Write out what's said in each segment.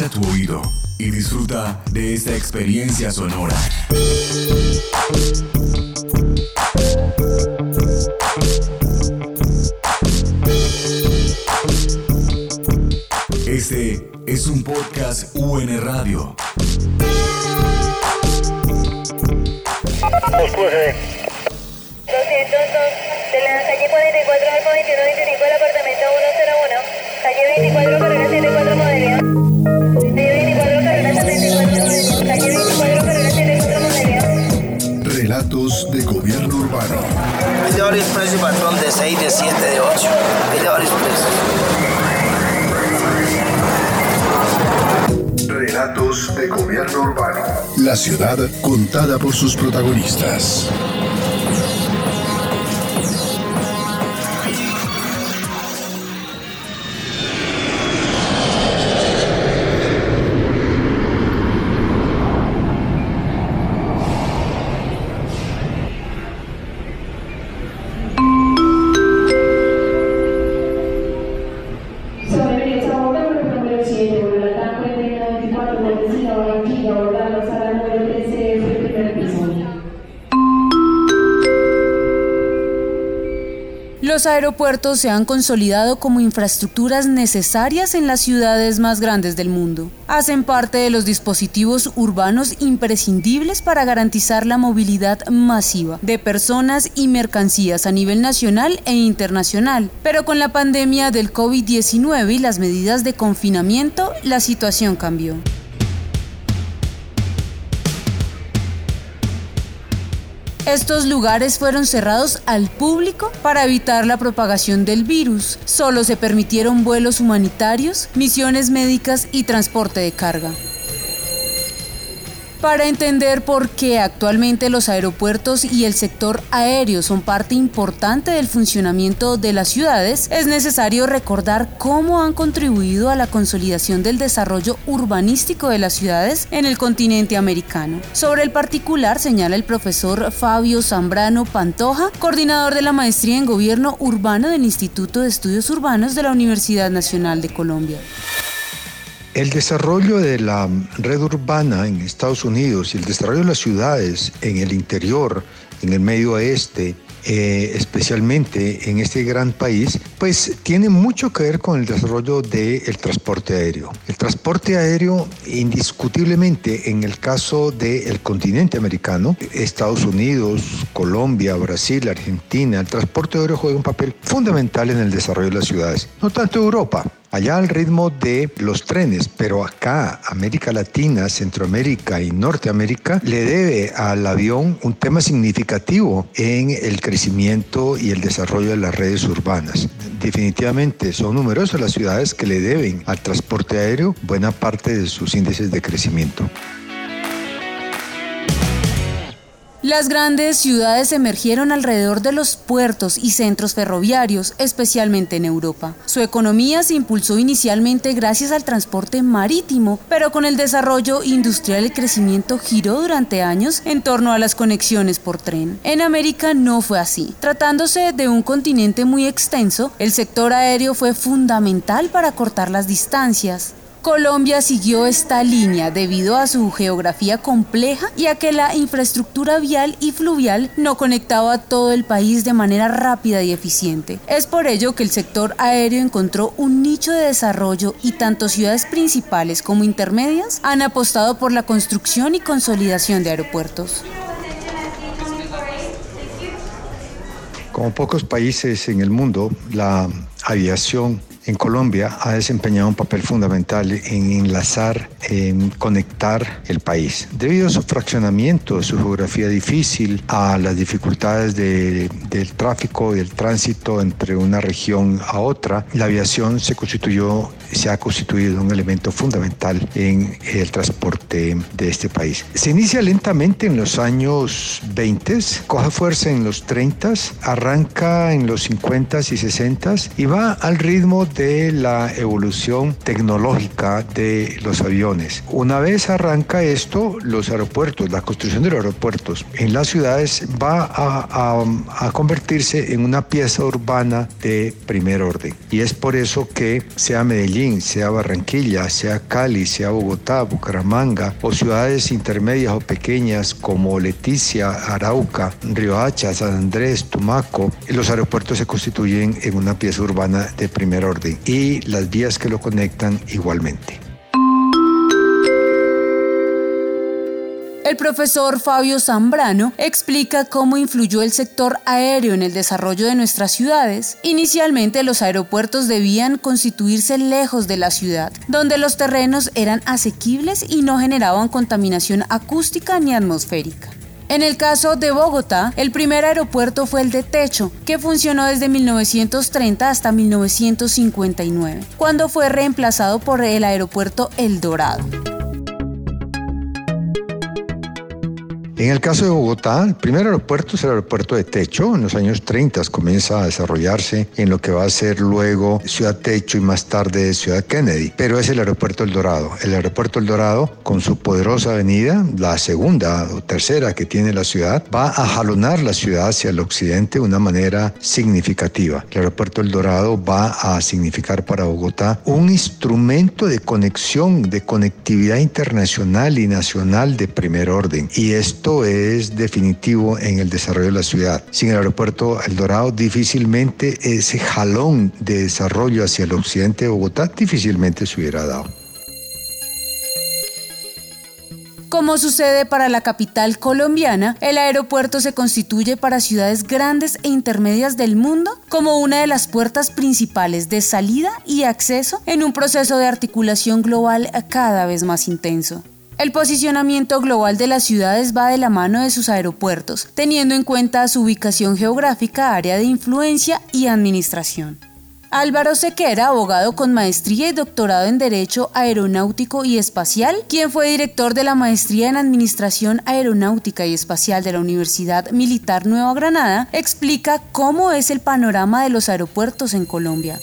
Agudiza tu oído y disfruta de esta experiencia sonora. Este es un podcast UN Radio. de la calle 44 al 2125 del apartamento 101, calle 24 carrera 74 modelo. Calle 24 carrera 74 modelo. Calle 24 carrera 74 modelo. Relatos de gobierno urbano. De varios precios, patrón, de 6, de 7, de 8. Hay de varios precios. Relatos de gobierno urbano. La ciudad contada por sus protagonistas. Los aeropuertos se han consolidado como infraestructuras necesarias en las ciudades más grandes del mundo. Hacen parte de los dispositivos urbanos imprescindibles para garantizar la movilidad masiva de personas y mercancías a nivel nacional e internacional. Pero con la pandemia del COVID-19 y las medidas de confinamiento, la situación cambió. Estos lugares fueron cerrados al público para evitar la propagación del virus. Solo se permitieron vuelos humanitarios, misiones médicas y transporte de carga. Para entender por qué actualmente los aeropuertos y el sector aéreo son parte importante del funcionamiento de las ciudades, es necesario recordar cómo han contribuido a la consolidación del desarrollo urbanístico de las ciudades en el continente americano. Sobre el particular señala el profesor Fabio Zambrano Pantoja, coordinador de la maestría en gobierno urbano del Instituto de Estudios Urbanos de la Universidad Nacional de Colombia. El desarrollo de la red urbana en Estados Unidos y el desarrollo de las ciudades en el interior, en el medio oeste, eh, especialmente en este gran país, pues tiene mucho que ver con el desarrollo del transporte aéreo. El transporte aéreo, indiscutiblemente, en el caso del continente americano, Estados Unidos, Colombia, Brasil, Argentina, el transporte aéreo juega un papel fundamental en el desarrollo de las ciudades. No tanto Europa, allá al ritmo de los trenes, pero acá, América Latina, Centroamérica y Norteamérica, le debe al avión un tema significativo en el crecimiento y el desarrollo de las redes urbanas. Definitivamente son numerosas las ciudades que le deben al transporte aéreo buena parte de sus índices de crecimiento. Las grandes ciudades emergieron alrededor de los puertos y centros ferroviarios, especialmente en Europa. Su economía se impulsó inicialmente gracias al transporte marítimo, pero con el desarrollo industrial el crecimiento giró durante años en torno a las conexiones por tren. En América no fue así. Tratándose de un continente muy extenso, el sector aéreo fue fundamental para cortar las distancias. Colombia siguió esta línea debido a su geografía compleja y a que la infraestructura vial y fluvial no conectaba a todo el país de manera rápida y eficiente. Es por ello que el sector aéreo encontró un nicho de desarrollo y tanto ciudades principales como intermedias han apostado por la construcción y consolidación de aeropuertos. Como pocos países en el mundo, la aviación en Colombia ha desempeñado un papel fundamental en enlazar, en conectar el país. Debido a su fraccionamiento, su geografía difícil, a las dificultades de, del tráfico del tránsito entre una región a otra, la aviación se constituyó, se ha constituido un elemento fundamental en el transporte de este país. Se inicia lentamente en los años 20, coge fuerza en los 30, arranca en los 50 y 60 y va al ritmo de de la evolución tecnológica de los aviones. Una vez arranca esto, los aeropuertos, la construcción de los aeropuertos en las ciudades va a, convertirse en una pieza urbana de primer orden. Y es por eso que sea Medellín, sea Barranquilla, sea Cali, sea Bogotá, Bucaramanga o ciudades intermedias o pequeñas como Leticia, Arauca, Riohacha, San Andrés, Tumaco, los aeropuertos se constituyen en una pieza urbana de primer orden y las vías que lo conectan igualmente. El profesor Fabio Zambrano explica cómo influyó el sector aéreo en el desarrollo de nuestras ciudades. Inicialmente los aeropuertos debían constituirse lejos de la ciudad, donde los terrenos eran asequibles y no generaban contaminación acústica ni atmosférica. En el caso de Bogotá, el primer aeropuerto fue el de Techo, que funcionó desde 1930 hasta 1959, cuando fue reemplazado por el aeropuerto El Dorado. En el caso de Bogotá, el primer aeropuerto es el aeropuerto de Techo. En los años 30 comienza a desarrollarse en lo que va a ser luego Ciudad Techo y más tarde Ciudad Kennedy. Pero es el aeropuerto El Dorado. El aeropuerto El Dorado, con su poderosa avenida, la segunda o tercera que tiene la ciudad, va a jalonar la ciudad hacia el occidente de una manera significativa. El aeropuerto El Dorado va a significar para Bogotá un instrumento de conexión, de conectividad internacional y nacional de primer orden. Y esto es definitivo en el desarrollo de la ciudad. Sin el aeropuerto El Dorado, difícilmente ese jalón de desarrollo hacia el occidente de Bogotá difícilmente se hubiera dado. Como sucede para la capital colombiana, el aeropuerto se constituye para ciudades grandes e intermedias del mundo como una de las puertas principales de salida y acceso en un proceso de articulación global cada vez más intenso. El posicionamiento global de las ciudades va de la mano de sus aeropuertos, teniendo en cuenta su ubicación geográfica, área de influencia y administración. Álvaro Sequera, abogado con maestría y doctorado en Derecho Aeronáutico y Espacial, quien fue director de la maestría en Administración Aeronáutica y Espacial de la Universidad Militar Nueva Granada, explica cómo es el panorama de los aeropuertos en Colombia.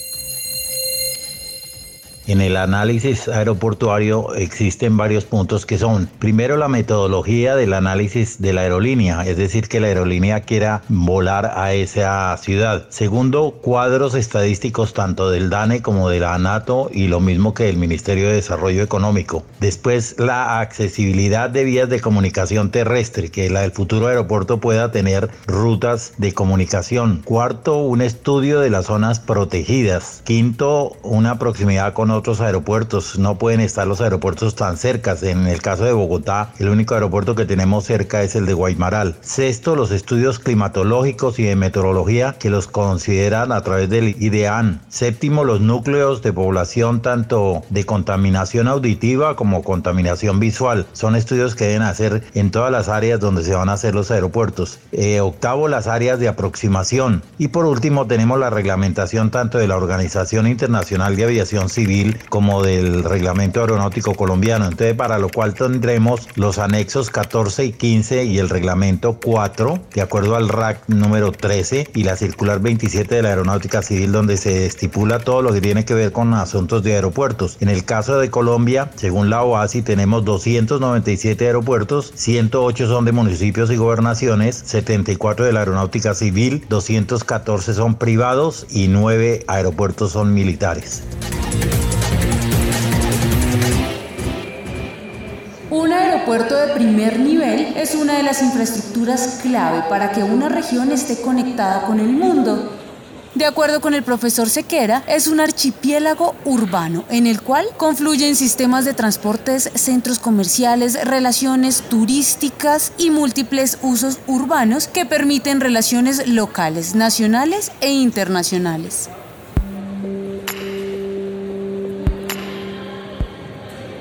En el análisis aeroportuario existen varios puntos que son, primero, la metodología del análisis de la aerolínea, es decir, que la aerolínea quiera volar a esa ciudad. Segundo, cuadros estadísticos tanto del DANE como de la ANATO y lo mismo que del Ministerio de Desarrollo Económico. Después, la accesibilidad de vías de comunicación terrestre, que la del futuro aeropuerto pueda tener rutas de comunicación. Cuarto, un estudio de las zonas protegidas. Quinto, una proximidad con otros aeropuertos. No pueden estar los aeropuertos tan cerca. En el caso de Bogotá, el único aeropuerto que tenemos cerca es el de Guaymaral. Sexto, los estudios climatológicos y de meteorología que los consideran a través del IDEAN. Séptimo, los núcleos de población tanto de contaminación auditiva como contaminación visual. Son estudios que deben hacer en todas las áreas donde se van a hacer los aeropuertos. Eh, octavo, las áreas de aproximación. Y por último, tenemos la reglamentación tanto de la Organización Internacional de Aviación Civil como del reglamento aeronáutico colombiano. Entonces, para lo cual tendremos los anexos 14 y 15 y el reglamento 4, de acuerdo al RAC número 13 y la circular 27 de la aeronáutica civil, donde se estipula todo lo que tiene que ver con asuntos de aeropuertos. En el caso de Colombia, según la OASI, tenemos 297 aeropuertos, 108 son de municipios y gobernaciones, 74 de la aeronáutica civil, 214 son privados y 9 aeropuertos son militares. Aeropuerto de primer nivel es una de las infraestructuras clave para que una región esté conectada con el mundo. De acuerdo con el profesor Sequera, es un archipiélago urbano en el cual confluyen sistemas de transportes, centros comerciales, relaciones turísticas y múltiples usos urbanos que permiten relaciones locales, nacionales e internacionales.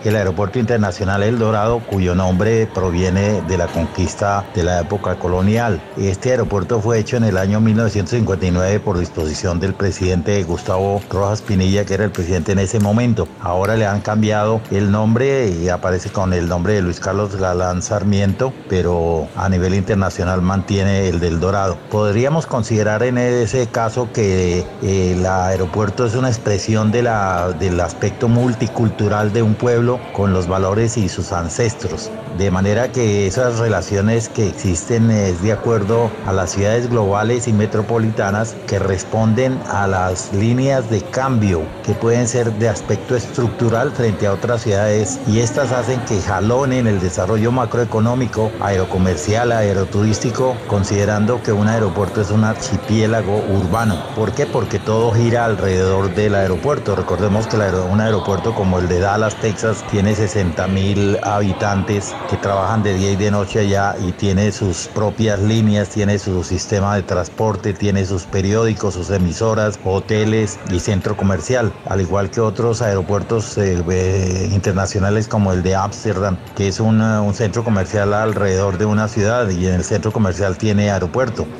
El Aeropuerto Internacional El Dorado, cuyo nombre proviene de la conquista de la época colonial. Este aeropuerto fue hecho en el año 1959 por disposición del presidente Gustavo Rojas Pinilla, que era el presidente en ese momento. Ahora le han cambiado el nombre y aparece con el nombre de Luis Carlos Galán Sarmiento, pero a nivel internacional mantiene el del Dorado. Podríamos considerar en ese caso que eh, el aeropuerto es una expresión del aspecto multicultural de un pueblo con los valores y sus ancestros. De manera que esas relaciones que existen es de acuerdo a las ciudades globales y metropolitanas que responden a las líneas de cambio que pueden ser de aspecto estructural frente a otras ciudades y estas hacen que jalonen el desarrollo macroeconómico, aerocomercial, aeroturístico, considerando que un aeropuerto es un archipiélago urbano. ¿Por qué? Porque todo gira alrededor del aeropuerto. Recordemos que un aeropuerto como el de Dallas, Texas, tiene 60 mil habitantes que trabajan de día y de noche allá y tiene sus propias líneas, tiene su sistema de transporte, tiene sus periódicos, sus emisoras, hoteles y centro comercial, al igual que otros aeropuertos eh, eh, internacionales como el de Ámsterdam, que es un centro comercial alrededor de una ciudad y en el centro comercial tiene aeropuerto.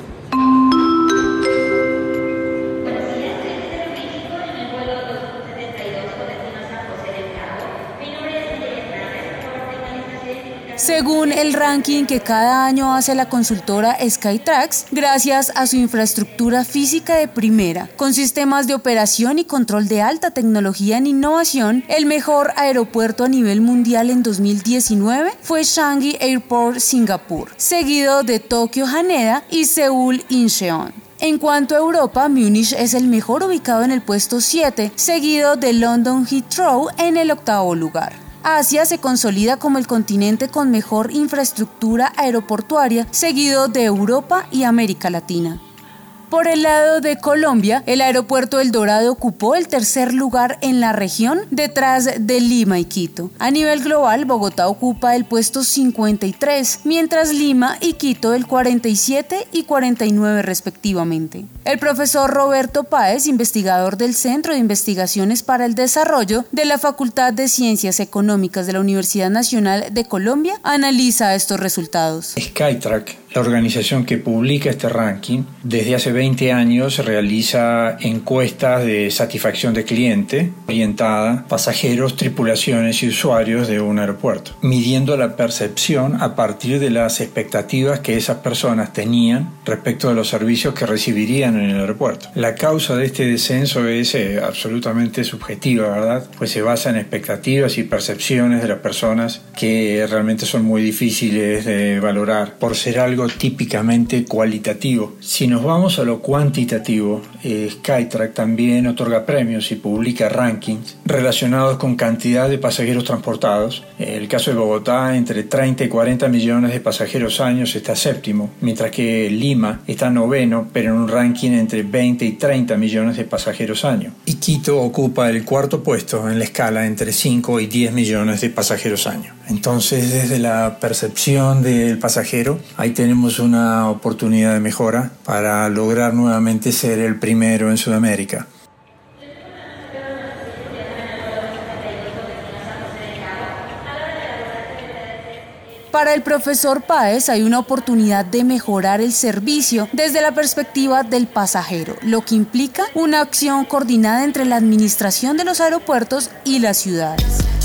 Según el ranking que cada año hace la consultora Skytrax, gracias a su infraestructura física de primera, con sistemas de operación y control de alta tecnología en innovación, el mejor aeropuerto a nivel mundial en 2019 fue Changi Airport Singapur, seguido de Tokio Haneda y Seúl Incheon. En cuanto a Europa, Múnich es el mejor ubicado en el puesto 7, seguido de London Heathrow en el octavo lugar. Asia se consolida como el continente con mejor infraestructura aeroportuaria, seguido de Europa y América Latina. Por el lado de Colombia, el aeropuerto El Dorado ocupó el tercer lugar en la región detrás de Lima y Quito. A nivel global, Bogotá ocupa el puesto 53, mientras Lima y Quito el 47 y 49 respectivamente. El profesor Roberto Páez, investigador del Centro de Investigaciones para el Desarrollo de la Facultad de Ciencias Económicas de la Universidad Nacional de Colombia, analiza estos resultados. Skytrack la organización que publica este ranking, desde hace 20 años realiza encuestas de satisfacción de cliente orientada a pasajeros, tripulaciones y usuarios de un aeropuerto, midiendo la percepción a partir de las expectativas que esas personas tenían respecto de los servicios que recibirían en el aeropuerto. La causa de este descenso es eh, absolutamente subjetiva, ¿verdad? Pues se basa en expectativas y percepciones de las personas que realmente son muy difíciles de valorar por ser algo típicamente cualitativo. Si nos vamos a lo cuantitativo, eh, Skytrack también otorga premios y publica rankings relacionados con cantidad de pasajeros transportados. En el caso de Bogotá, entre 30 y 40 millones de pasajeros años está séptimo, mientras que Lima está noveno, pero en un ranking entre 20 y 30 millones de pasajeros año. Y Quito ocupa el cuarto puesto en la escala entre 5 y 10 millones de pasajeros año. Entonces, desde la percepción del pasajero, ahí tenemos una oportunidad de mejora para lograr nuevamente ser el primero en Sudamérica. Para el profesor Páez hay una oportunidad de mejorar el servicio desde la perspectiva del pasajero, lo que implica una acción coordinada entre la administración de los aeropuertos y las ciudades.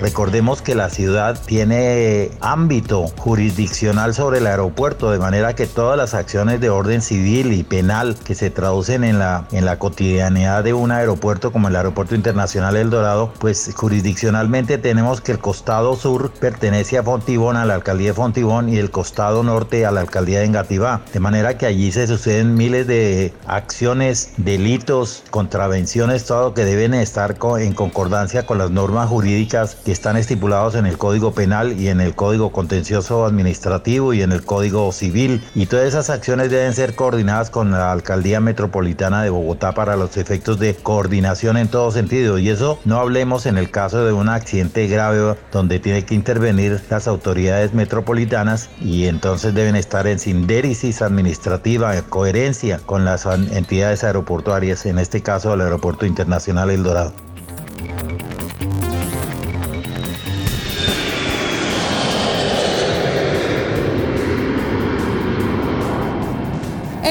Recordemos que la ciudad tiene ámbito jurisdiccional sobre el aeropuerto, de manera que todas las acciones de orden civil y penal que se traducen en la, en la cotidianidad de un aeropuerto como el Aeropuerto Internacional El Dorado, pues jurisdiccionalmente tenemos que el costado sur pertenece a Fontibón, a la alcaldía de Fontibón, y el costado norte a la alcaldía de Engativá. De manera que allí se suceden miles de acciones, delitos, contravenciones, todo que deben estar en concordancia con las normas jurídicas están estipulados en el Código Penal y en el Código Contencioso Administrativo y en el Código Civil. Y todas esas acciones deben ser coordinadas con la Alcaldía Metropolitana de Bogotá para los efectos de coordinación en todo sentido. Y eso no hablemos en el caso de un accidente grave donde tiene que intervenir las autoridades metropolitanas y entonces deben estar en sindérisis administrativa, en coherencia con las entidades aeroportuarias, en este caso el Aeropuerto Internacional El Dorado.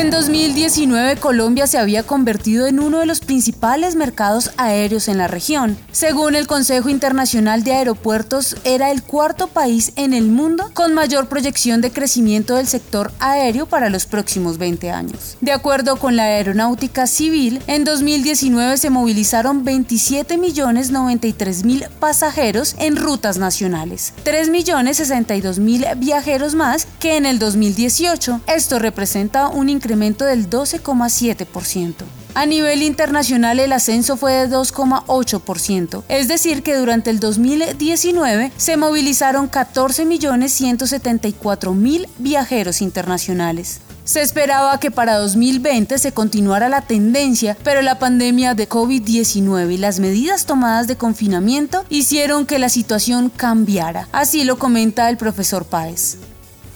En 2019, Colombia se había convertido en uno de los principales mercados aéreos en la región. Según el Consejo Internacional de Aeropuertos, era el cuarto país en el mundo con mayor proyección de crecimiento del sector aéreo para los próximos 20 años. De acuerdo con la Aeronáutica Civil, en 2019 se movilizaron 27.093.000 pasajeros en rutas nacionales, 3.062.000 viajeros más que en el 2018. Esto representa un incremento del 12,7%. A nivel internacional el ascenso fue de 2,8%, es decir que durante el 2019 se movilizaron 14.174.000 viajeros internacionales. Se esperaba que para 2020 se continuara la tendencia, pero la pandemia de COVID-19 y las medidas tomadas de confinamiento hicieron que la situación cambiara. Así lo comenta el profesor Páez.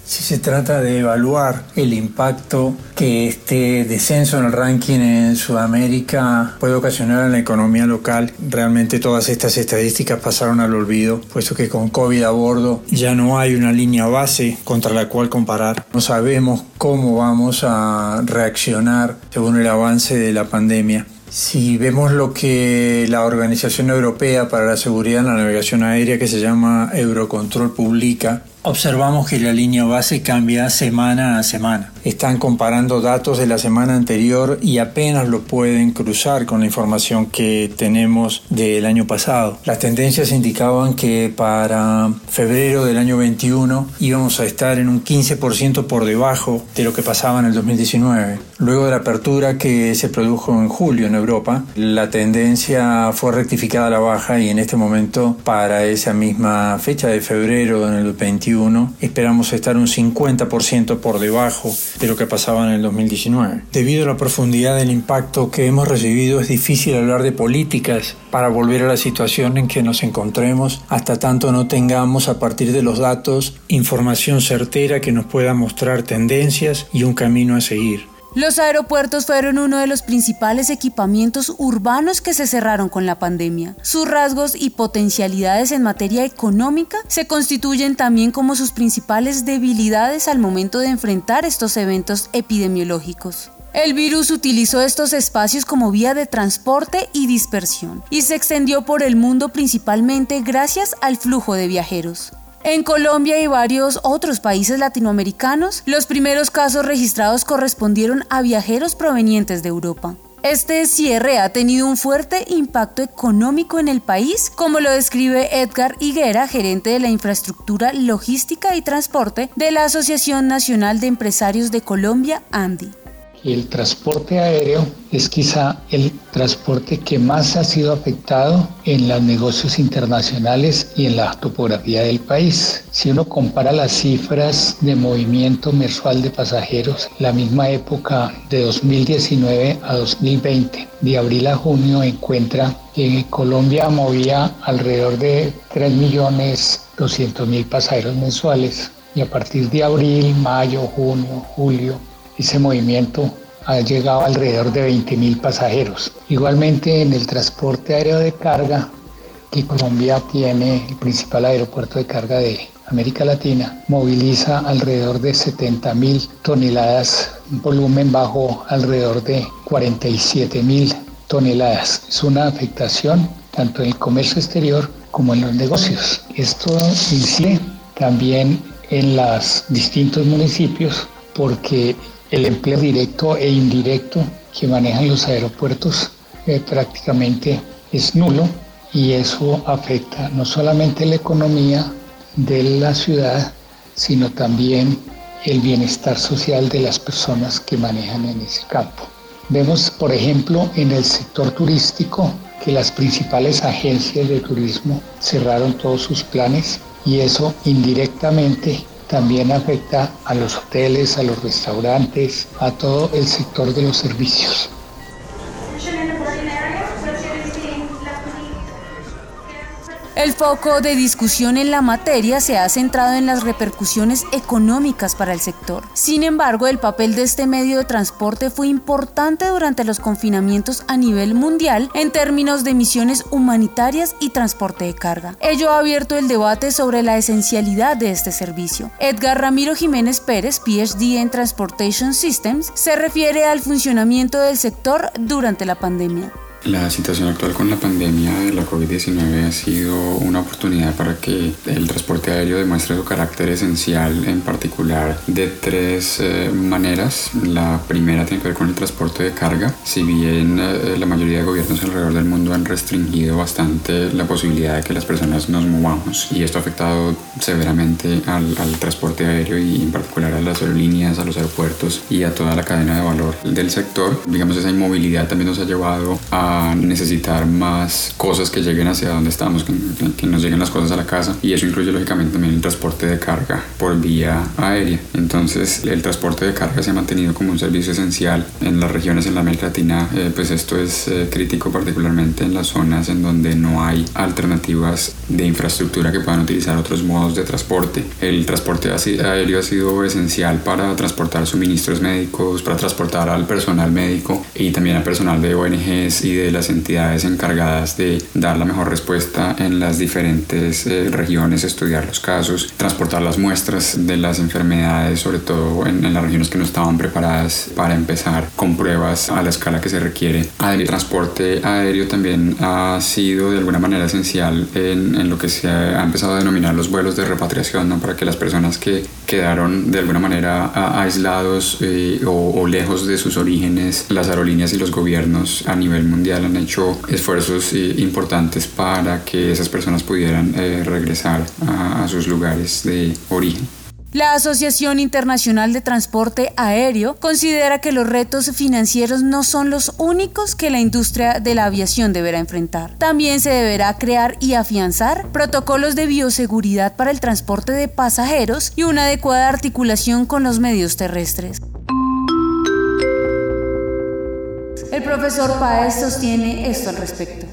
Si se trata de evaluar el impacto que este descenso en el ranking en Sudamérica puede ocasionar en la economía local, realmente todas estas estadísticas pasaron al olvido, puesto que con COVID a bordo ya no hay una línea base contra la cual comparar. No sabemos cómo vamos a reaccionar según el avance de la pandemia. Si vemos lo que la Organización Europea para la Seguridad en la Navegación Aérea, que se llama Eurocontrol, publica, observamos que la línea base cambia semana a semana. Están comparando datos de la semana anterior y apenas lo pueden cruzar con la información que tenemos del año pasado. Las tendencias indicaban que para febrero del año 21 íbamos a estar en un 15% por debajo de lo que pasaba en el 2019. Luego de la apertura que se produjo en julio en Europa, la tendencia fue rectificada a la baja y en este momento para esa misma fecha de febrero en el 21 esperamos estar un 50% por debajo de lo que pasaba en el 2019. Debido a la profundidad del impacto que hemos recibido, es difícil hablar de políticas para volver a la situación en que nos encontremos hasta tanto no tengamos a partir de los datos información certera que nos pueda mostrar tendencias y un camino a seguir. Los aeropuertos fueron uno de los principales equipamientos urbanos que se cerraron con la pandemia. Sus rasgos y potencialidades en materia económica se constituyen también como sus principales debilidades al momento de enfrentar estos eventos epidemiológicos. El virus utilizó estos espacios como vía de transporte y dispersión y se extendió por el mundo principalmente gracias al flujo de viajeros. En Colombia y varios otros países latinoamericanos, los primeros casos registrados correspondieron a viajeros provenientes de Europa. Este cierre ha tenido un fuerte impacto económico en el país, como lo describe Edgar Higuera, gerente de la infraestructura logística y transporte de la Asociación Nacional de Empresarios de Colombia, ANDI el transporte aéreo es quizá el transporte que más ha sido afectado en los negocios internacionales y en la topografía del país. Si uno compara las cifras de movimiento mensual de pasajeros, la misma época de 2019 a 2020, de abril a junio, encuentra que Colombia movía alrededor de 3.200.000 pasajeros mensuales y a partir de abril, mayo, junio, julio, ese movimiento ha llegado alrededor de 20.000 pasajeros. Igualmente en el transporte aéreo de carga, que Colombia tiene el principal aeropuerto de carga de América Latina, moviliza alrededor de 70.000 toneladas, un volumen bajo alrededor de 47.000 toneladas. Es una afectación tanto en el comercio exterior como en los negocios. Esto incide también en los distintos municipios porque el empleo directo e indirecto que manejan los aeropuertos eh, prácticamente es nulo y eso afecta no solamente la economía de la ciudad, sino también el bienestar social de las personas que manejan en ese campo. Vemos, por ejemplo, en el sector turístico que las principales agencias de turismo cerraron todos sus planes y eso indirectamente también afecta a los hoteles, a los restaurantes, a todo el sector de los servicios. El foco de discusión en la materia se ha centrado en las repercusiones económicas para el sector. Sin embargo, el papel de este medio de transporte fue importante durante los confinamientos a nivel mundial en términos de misiones humanitarias y transporte de carga. Ello ha abierto el debate sobre la esencialidad de este servicio. Edgar Ramiro Jiménez Pérez, PhD en Transportation Systems, se refiere al funcionamiento del sector durante la pandemia. La situación actual con la pandemia de la COVID-19 ha sido una oportunidad para que el transporte aéreo demuestre su carácter esencial, en particular de tres eh, maneras. La primera tiene que ver con el transporte de carga. Si bien eh, la mayoría de gobiernos alrededor del mundo han restringido bastante la posibilidad de que las personas nos movamos y esto ha afectado severamente al, al transporte aéreo y en particular a las aerolíneas, a los aeropuertos y a toda la cadena de valor del sector. Digamos, esa inmovilidad también nos ha llevado a necesitar más cosas que lleguen hacia donde estamos, que, que, nos lleguen las cosas a la casa y eso incluye lógicamente también el transporte de carga por vía aérea. Entonces el transporte de carga se ha mantenido como un servicio esencial en las regiones en la América Latina, eh, pues esto es eh, crítico particularmente en las zonas en donde no hay alternativas de infraestructura que puedan utilizar otros modos de transporte. El transporte aéreo ha sido esencial para transportar suministros médicos, para transportar al personal médico y también al personal de ONGs y de de las entidades encargadas de dar la mejor respuesta en las diferentes eh, regiones, estudiar los casos, transportar las muestras de las enfermedades, sobre todo en, las regiones que no estaban preparadas para empezar con pruebas a la escala que se requiere. El transporte aéreo también ha sido de alguna manera esencial en, en lo que se ha empezado a denominar los vuelos de repatriación, ¿no? para que las personas que quedaron de alguna manera aislados eh, o, o lejos de sus orígenes, las aerolíneas y los gobiernos a nivel mundial han hecho esfuerzos eh, importantes para que esas personas pudieran eh, regresar a, a sus lugares de origen. La Asociación Internacional de Transporte Aéreo considera que los retos financieros no son los únicos que la industria de la aviación deberá enfrentar. También se deberá crear y afianzar protocolos de bioseguridad para el transporte de pasajeros y una adecuada articulación con los medios terrestres. El profesor Paez sostiene esto al respecto.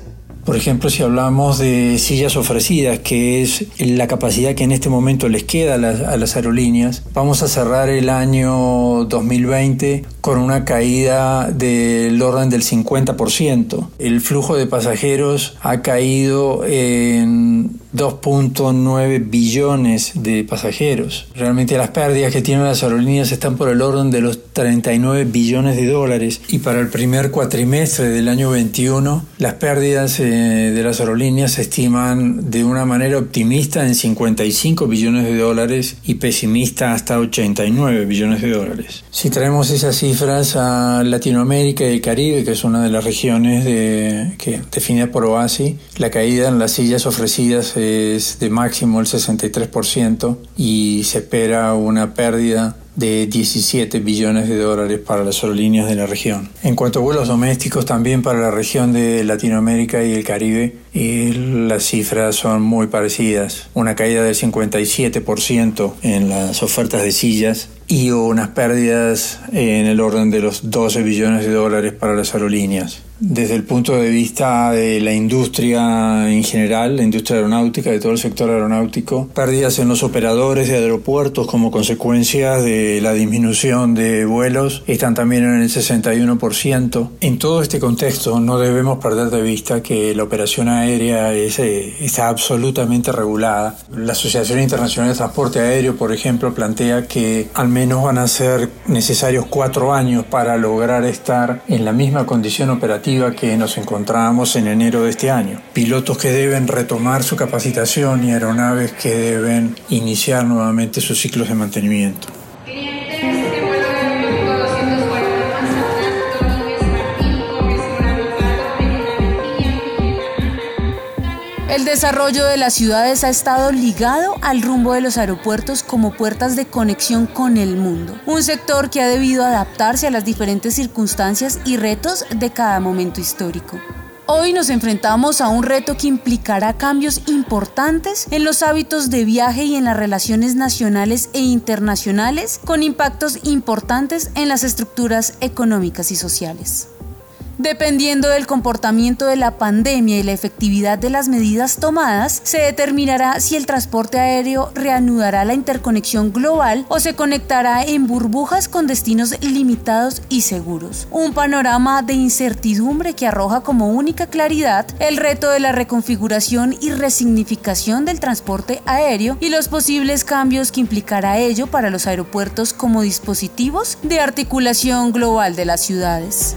Por ejemplo, si hablamos de sillas ofrecidas, que es la capacidad que en este momento les queda a las, a las, aerolíneas, vamos a cerrar el año 2020 con una caída del orden del 50%. El flujo de pasajeros ha caído en 2.9 billones de pasajeros. Realmente las pérdidas que tienen las aerolíneas están por el orden de los 39 billones de dólares y para el primer cuatrimestre del año 21 las pérdidas eh, de las aerolíneas se estiman de una manera optimista en 55 billones de dólares y pesimista hasta 89 billones de dólares. Si traemos esas cifras a Latinoamérica y el Caribe, que es una de las regiones de, que definida por OASI, la caída en las sillas ofrecidas es de máximo el 63% y se espera una pérdida de 17 billones de dólares para las aerolíneas de la región. En cuanto a vuelos domésticos, también para la región de Latinoamérica y el Caribe, las cifras son muy parecidas. Una caída del 57% en las ofertas de sillas y unas pérdidas en el orden de los 12 billones de dólares para las aerolíneas desde el punto de vista de la industria en general, la industria aeronáutica, de todo el sector aeronáutico, pérdidas en los operadores de aeropuertos como consecuencia de la disminución de vuelos están también en el 61%. En todo este contexto no debemos perder de vista que la operación aérea es, eh, está absolutamente regulada. La Asociación Internacional de Transporte Aéreo, por ejemplo, plantea que al menos van a ser necesarios cuatro años para lograr estar en la misma condición operativa que nos encontrábamos en enero de este año. Pilotos que deben retomar su capacitación y aeronaves que deben iniciar nuevamente sus ciclos de mantenimiento. El desarrollo de las ciudades ha estado ligado al rumbo de los aeropuertos como puertas de conexión con el mundo, un sector que ha debido adaptarse a las diferentes circunstancias y retos de cada momento histórico. Hoy nos enfrentamos a un reto que implicará cambios importantes en los hábitos de viaje y en las relaciones nacionales e internacionales, con impactos importantes en las estructuras económicas y sociales. Dependiendo del comportamiento de la pandemia y la efectividad de las medidas tomadas, se determinará si el transporte aéreo reanudará la interconexión global o se conectará en burbujas con destinos limitados y seguros. Un panorama de incertidumbre que arroja como única claridad el reto de la reconfiguración y resignificación del transporte aéreo y los posibles cambios que implicará ello para los aeropuertos como dispositivos de articulación global de las ciudades.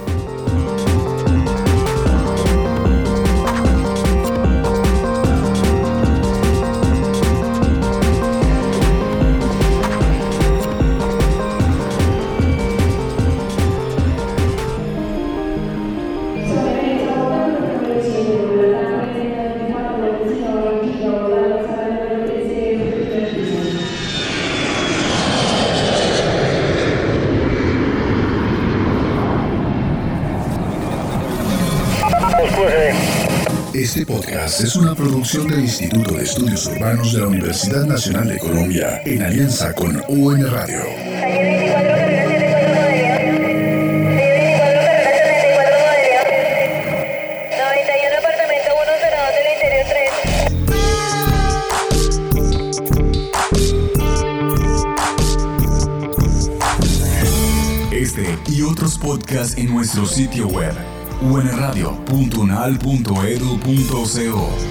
Producción del Instituto de Estudios Urbanos de la Universidad Nacional de Colombia en alianza con UN Radio. Calle 24, carrera 74 modelo. Calle 24, carrera 74 modelo. 91 apartamento 102 del interior 3. Este y otros podcasts en nuestro sitio web unradio.unal.edu.co.